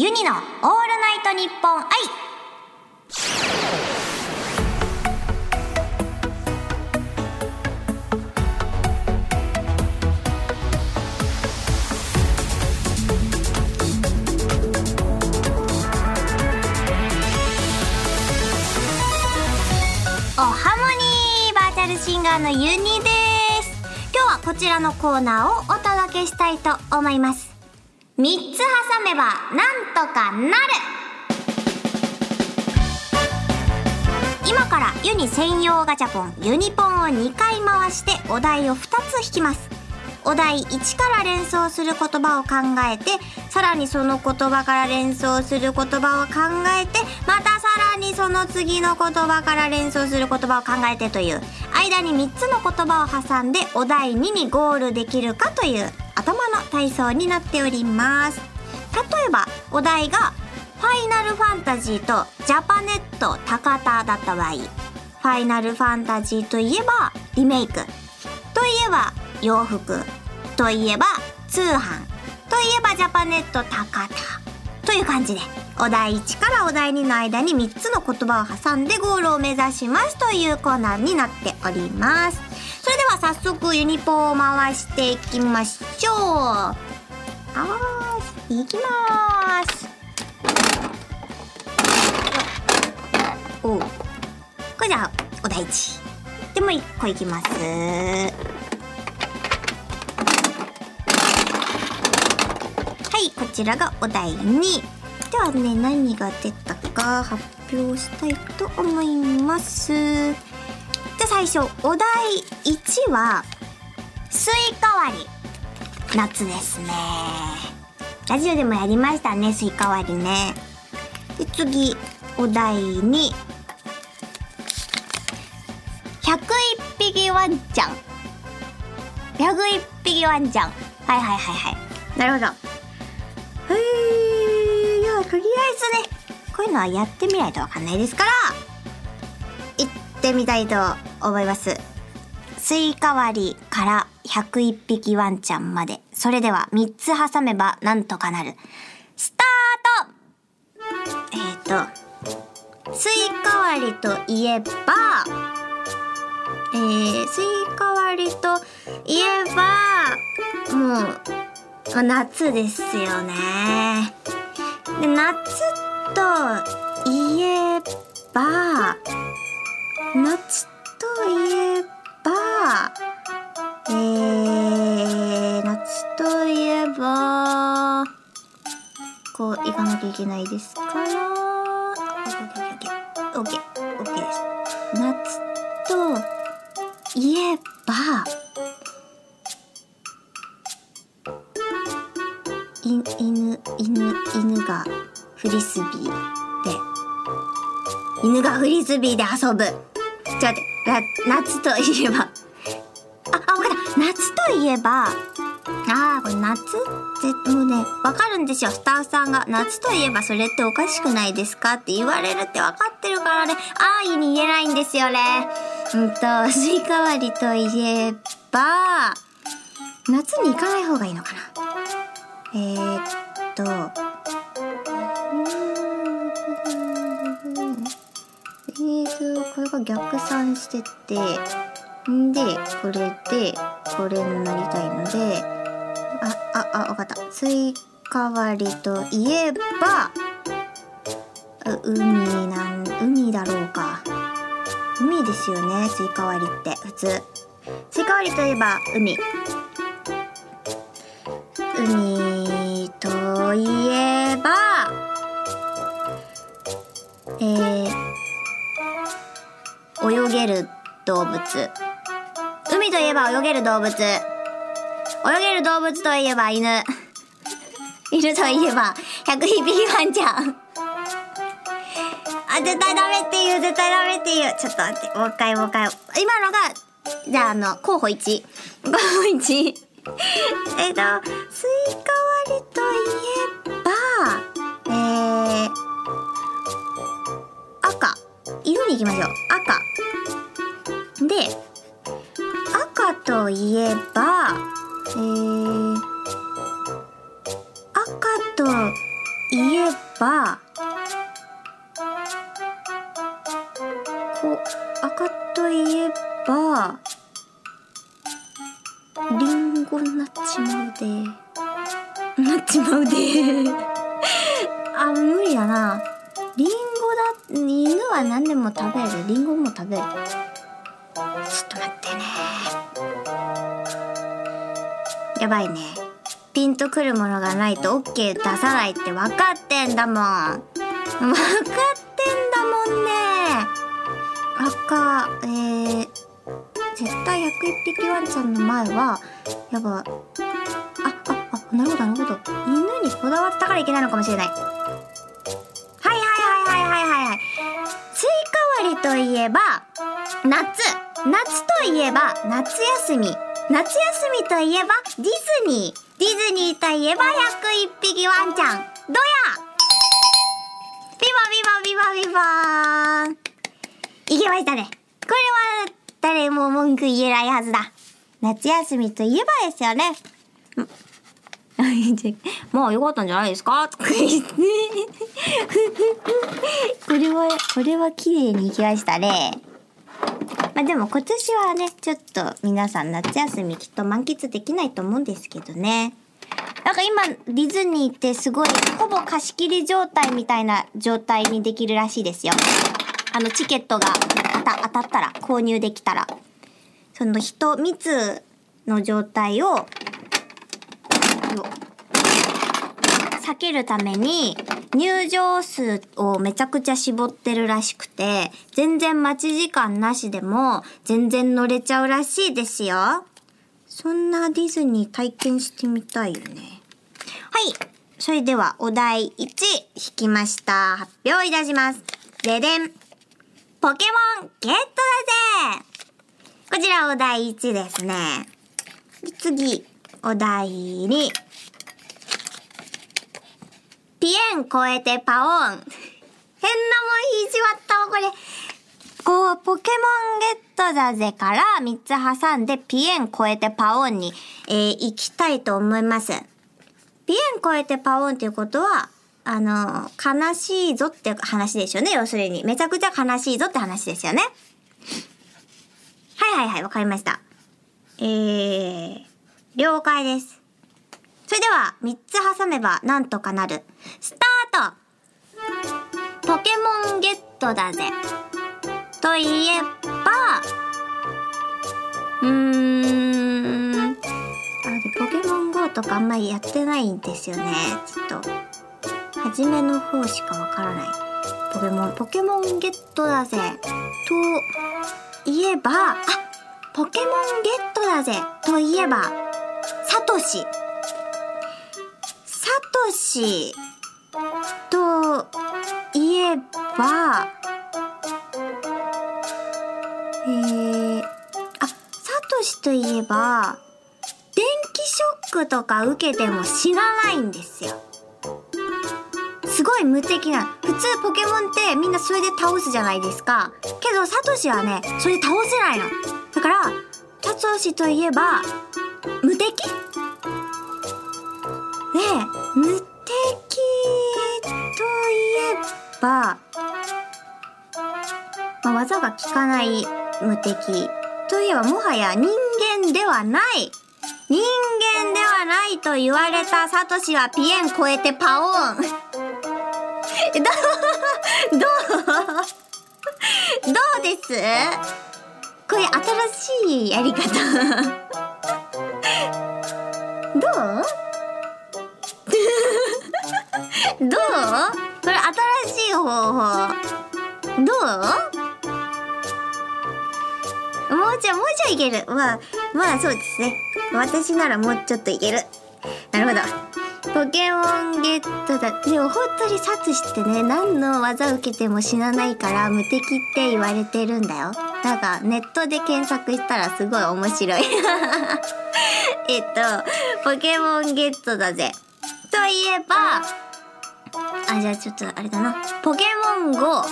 ユニのオールナイトニッポン愛。おハモニーバーチャルシンガーのユニです。今日はこちらのコーナーをお届けしたいと思います。3つ挟めばなんとかなる。今からユニ専用ガチャポンユニポンを2回回してお題を2つ引きます。お題1から連想する言葉を考えてさらにその言葉から連想する言葉を考えてまたさらにその次の言葉から連想する言葉を考えてという。間に3つの言葉を挟んでお題2にゴールできるかという。頭の体操になっております。例えばお題がファイナルファンタジーとジャパネット高田だった場合ファイナルファンタジーといえばリメイクといえば洋服といえば通販といえばジャパネット高田という感じでお題1からお題2の間に3つの言葉を挟んでゴールを目指しますというコーナーになっております。早速ユニポーを回していきましょうあーいきますおうこれじゃあお題1でもう1個いきますはい、こちらがお題2。ではね、何が出たか発表したいと思います。最初、お題1は、スイカ割り。夏ですね。ラジオでもやりましたね、スイカ割りね。で、次、お題2。101匹ワンちゃん。101匹ワンちゃん。はいはいはいはい。なるほど。はい、いや、とりあえずね、こういうのはやってみないとわかんないですから、ってみたいと思います。スイカ割りから101匹ワンちゃんまで、それでは3つ挟めばなんとかなる。スタートえっ、ー、と、スイカ割りといえば、えー、スイカ割りといえば、もう、夏ですよね。で、夏といえば、夏といえば、えー、夏といえば、こう、行かなきゃいけないですか？ら、オッケー、オッケー、オッケーです。夏といえば、い犬犬犬がフリスビーで犬がフリスビーで遊ぶちょっと待って夏といえば。ああ分かった夏といえばあーこれ夏ってもうね分かるんですよ。スタッフさんが夏といえばそれっておかしくないですかって言われるって分かってるからね。あーいに言えないんですよね。うんとスイカ割りといえば夏に行かない方がいいのかな。えー、っと、これが逆算してて、んで、これで、これになりたいので、あ、あ、あ、わかった。スイカ割りといえば、海なん、海だろうか。海ですよね、スイカ割りって、普通。スイカ割りといえば、海。海といえば、えー、泳げる動物。海といえば泳げる動物。泳げる動物といえば犬。犬といえば100匹ワンちゃん。あ、絶対ダメって言う、絶対ダメって言う。ちょっと待って、もう一回もう一回。今のが、じゃあ、あの、候補1。候補1。えっと、スイカ割りといえば、えー、赤。色に行きましょう。赤。で、赤といえば、えー、赤といええば、こ、赤といえば、リンゴになっちまうで。なっちまうで。あ、無理だな。リンゴだ、犬は何でも食べる。リンゴも食べる。ちょっと待ってね。やばいね。ピンとくるものがないと OK 出さないって分かってんだもん。分かってんだもんね。赤、えー、絶対101匹ワンちゃんの前は、やっぱ、あ、あ、あ、なるほどなるほど。犬にこだわったからいけないのかもしれない。はいはいはいはいはいはい。スイカ割りといえば、夏。夏といえば、夏休み。夏休みといえば、ディズニー。ディズニーといえば、101匹ワンちゃん。どやビバビバビバビバーン。いけましたね。これは、誰も文句言えないはずだ。夏休みといえばですよね。もうよかったんじゃないですか？これは、これは綺麗にいきましたね。まあでも今年はね、ちょっと皆さん夏休みきっと満喫できないと思うんですけどね。なんか今、ディズニーってすごい、ほぼ貸し切り状態みたいな状態にできるらしいですよ。あの、チケットが当た当たったら、購入できたら。その人、密の状態を、避けるために、入場数をめちゃくちゃ絞ってるらしくて、全然待ち時間なしでも、全然乗れちゃうらしいですよ。そんなディズニー体験してみたいよね。はい。それでは、お題1引きました。発表いたします。ででん。ポケモンゲットだぜこちらお題1ですね。次、お題2。ピエン超えてパオン。変なもん引いちまったわ、これ。こう、ポケモンゲットだぜから3つ挟んでピエン超えてパオンに、えー行きたいと思います。ピエン超えてパオンっていうことは、あの、悲しいぞって話ですよね、要するに。めちゃくちゃ悲しいぞって話ですよね。はいはいはい、わかりました。えー、了解です。それでは、3つ挟めばなんとかなる。スタートポケモンゲットだぜ。といえば、うーん、あ、ポケモン GO とかあんまりやってないんですよね。ちょっと、初めの方しかわからない。ポケモン、ポケモンゲットだぜ。といえば、あ、ポケモンゲットだぜ。といえば、サトシ。サトシといえば、えー、あ、サトシといえば、電気ショックとか受けても死なないんですよ。すごい無敵な。普通ポケモンってみんなそれで倒すじゃないですか。けどサトシはね、それで倒せないの。だから、サトシといえば、無敵、無敵といえば、まあ、技が効かない無敵といえばもはや人間ではない。人間ではないと言われたサトシはピエン超えてパオーン。どうどうどうです？これ新しいやり方。どう？どうこれ新しい方法どうもうちょい、もうちょいいける。まあ、まあそうですね。私ならもうちょっといける。なるほど。ポケモンゲットだ。でも本当にサツシってね、何の技を受けても死なないから無敵って言われてるんだよ。なんかネットで検索したらすごい面白い。えっと、ポケモンゲットだぜ。といえば、あ、じゃあちょっとあれだな。ポケモン GO。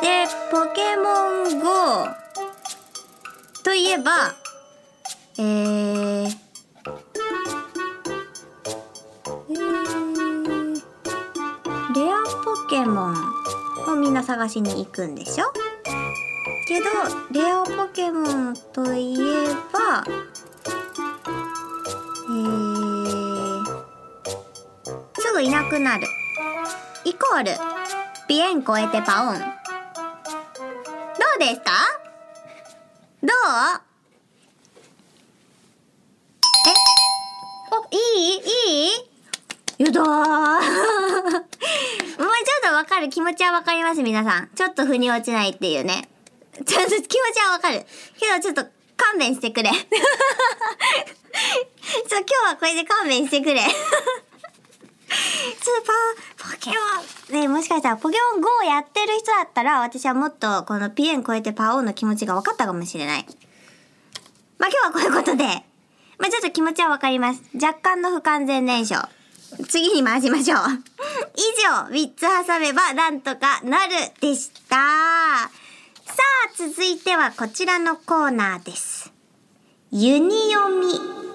で、ポケモン GO といえば、えー、えー、レアポケモンをみんな探しに行くんでしょ？けどレアポケモンといえばえー、すぐいなくなるイコールピエン超えてパオンどうですかどう？え？おいい？いい？やだー もうちょっとわかる気持ちはわかります皆さん。ちょっと腑に落ちないっていうね。ちょっと気持ちはわかる。けどちょっと勘弁してくれ。ちょ、今日はこれで勘弁してくれ。ちょっとパ、ポケモン、ねもしかしたらポケモン GO やってる人だったら、私はもっとこのピエン超えてパオーの気持ちが分かったかもしれない。まあ今日はこういうことで、まあちょっと気持ちはわかります。若干の不完全燃焼。次に回しましょう。以上、3つ挟めばなんとかなるでした。さあ、続いてはこちらのコーナーです。ユニ読み。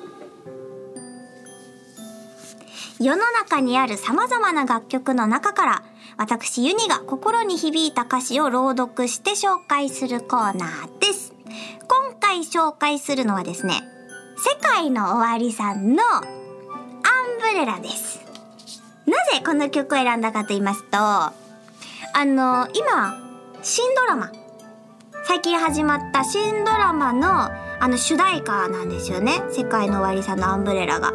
世の中にある様々な楽曲の中から、私ユニが心に響いた歌詞を朗読して紹介するコーナーです。今回紹介するのはですね、世界の終わりさんのアンブレラです。なぜこの曲を選んだかと言いますと、あの、今、新ドラマ、最近始まった新ドラマのあの主題歌なんですよね。世界の終わりさんのアンブレラが。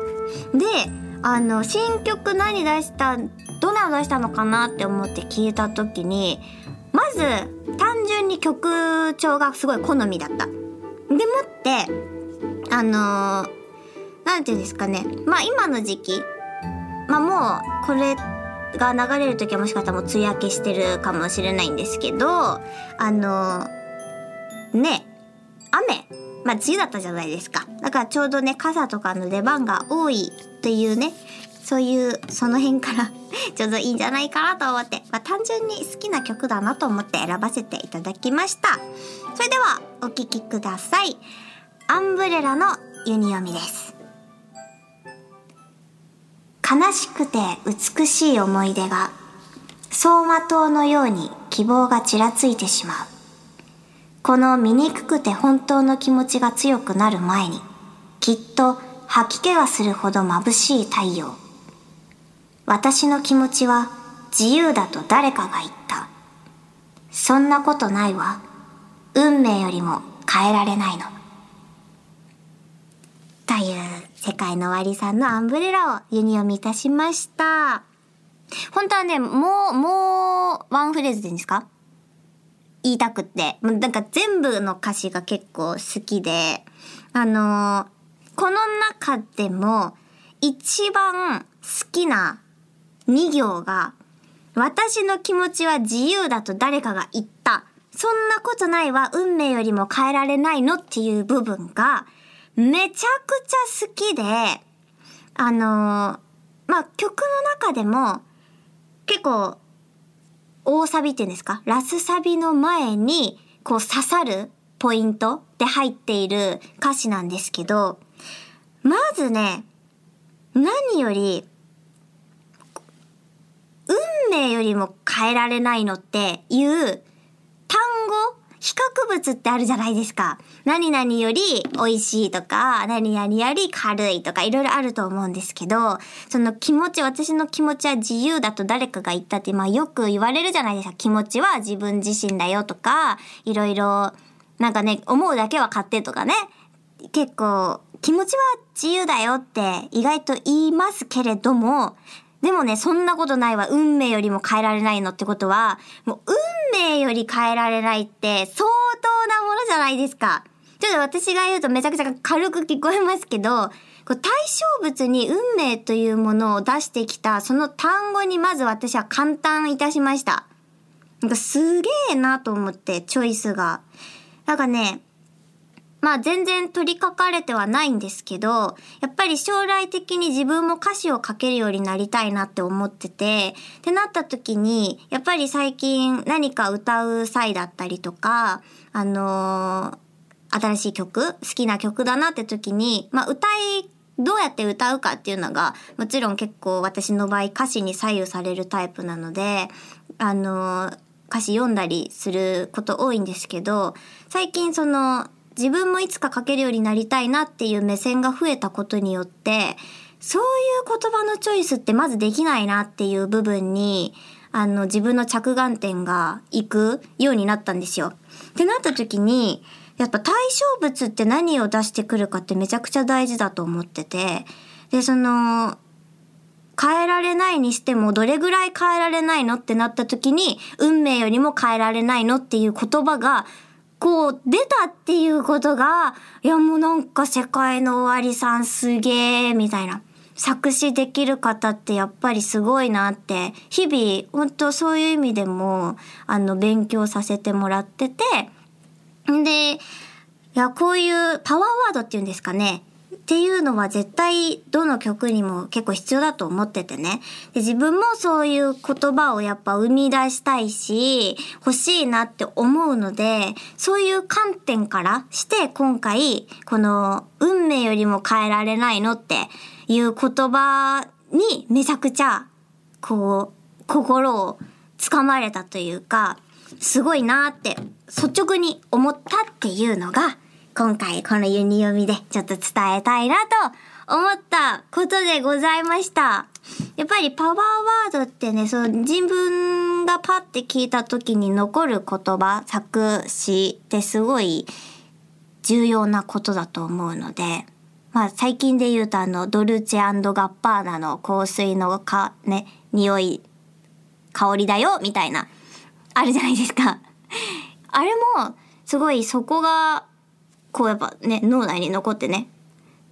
で、あの、新曲何出した、どんなの出したのかなって思って聞いた時に、まず、単純に曲調がすごい好みだった。でもって、あのーなんていうんですかね。まあ今の時期、まあもうこれが流れる時はもしかしたらもう梅雨明けしてるかもしれないんですけど、あのーね、雨まあ梅雨だったじゃないですか。だからちょうどね、傘とかの出番が多いというね、そういう、その辺から ちょうどいいんじゃないかなと思って、まあ単純に好きな曲だなと思って選ばせていただきました。それでは、お聴きください。アンブレラのユニ読みです。悲しくて美しい思い出が走馬灯のように希望がちらついてしまう。この醜くて本当の気持ちが強くなる前に、きっと吐き気がするほど眩しい太陽。私の気持ちは自由だと誰かが言った。そんなことないわ。運命よりも変えられないの。という世界の終わりさんのアンブレラをユニ読みいたしました。本当はね、もう、もう、ワンフレーズでいいんですか？言いたくて。もなんか全部の歌詞が結構好きで、あのーこの中でも一番好きな2行が、私の気持ちは自由だと誰かが言った。そんなことないわ、運命よりも変えられないのっていう部分が、めちゃくちゃ好きで、あのーまあ、曲の中でも、結構、大サビっていうんですか？ラスサビの前に、こう刺さるポイントで入っている歌詞なんですけど、まずね、何より、運命よりも変えられないのっていう単語比較物ってあるじゃないですか。何々より美味しいとか、何々より軽いとかいろいろあると思うんですけど、その気持ち、私の気持ちは自由だと誰かが言ったって、まあよく言われるじゃないですか。気持ちは自分自身だよとか、いろいろ、なんかね、思うだけは勝手とかね。結構、気持ちは自由だよって意外と言いますけれども、でもね、そんなことないわ。運命よりも変えられないのってことは、もう運命より変えられないって相当なものじゃないですか。ちょっと私が言うとめちゃくちゃ軽く聞こえますけど、こう対象物に運命というものを出してきた、その単語にまず私は感嘆いたしました。なんかすげえなと思って、チョイスが。なんかね、まあ全然取り書かれてはないんですけど、やっぱり将来的に自分も歌詞を書けるようになりたいなって思ってて、ってなった時に、やっぱり最近何か歌う際だったりとか、あのー新しい曲好きな曲だなって時に、まあ歌いどうやって歌うかっていうのが、もちろん結構私の場合歌詞に左右されるタイプなので、あの、歌詞読んだりすること多いんですけど、最近その、自分もいつか書けるようになりたいなっていう目線が増えたことによって、そういう言葉のチョイスってまずできないなっていう部分に、あの、自分の着眼点がいくようになったんですよ。ってなった時に、やっぱ対象物って何を出してくるかってめちゃくちゃ大事だと思ってて、で、その、変えられないにしてもどれぐらい変えられないのってなった時に、運命よりも変えられないのっていう言葉が、こう出たっていうことが、いやもうなんか世界の終わりさんすげえ、みたいな。作詞できる方ってやっぱりすごいなって、日々、本当そういう意味でも、あの、勉強させてもらってて、んで、いや、こういうパワーワードっていうんですかね。っていうのは絶対どの曲にも結構必要だと思っててね。で自分もそういう言葉をやっぱ生み出したいし、欲しいなって思うので、そういう観点からして今回、この運命よりも変えられないのっていう言葉にめちゃくちゃ、こう、心をつかまれたというか、すごいなって率直に思ったっていうのが、今回このユニ読みでちょっと伝えたいなと思ったことでございました。やっぱりパワーワードってね、その自分がパッて聞いた時に残る言葉、作詞ってすごい重要なことだと思うので、まあ最近で言うとあのドルチェガッパーナの香水のか、ね、匂い、香りだよみたいな、あるじゃないですか。あれも、すごいそこが、こうやっぱね、脳内に残ってね、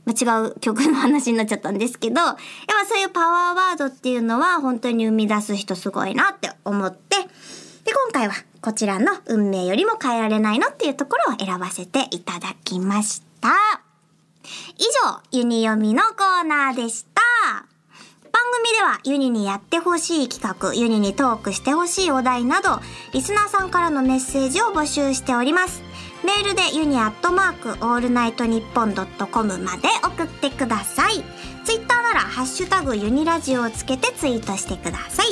まあ、違う曲の話になっちゃったんですけど、やっぱそういうパワーワードっていうのは本当に生み出す人すごいなって思って、で、今回はこちらの運命よりも変えられないのっていうところを選ばせていただきました。以上、ユニ読みのコーナーでした。番組ではユニにやってほしい企画、ユニにトークしてほしいお題など、リスナーさんからのメッセージを募集しております。メールでユニアットマークオールナイトニッポンドットコムまで送ってください。ツイッターならハッシュタグユニラジオをつけてツイートしてください。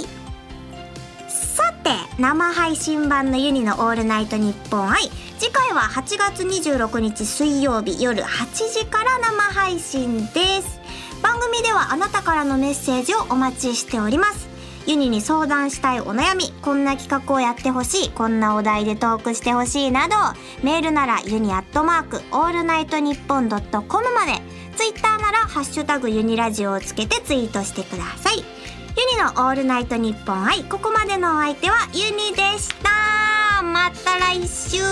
さて、生配信版のユニのオールナイトニッポン i。次回は8月26日水曜日夜8時から生配信です。番組ではあなたからのメッセージをお待ちしております。ユニに相談したいお悩み、こんな企画をやってほしい、こんなお題でトークしてほしい。など、メールならユニアットマークオールナイトニッポンドットコムまで、ツイッターならハッシュタグユニラジオをつけてツイートしてください。ユニのオールナイトニッポンi、ここまでのお相手はユニでした。また来週。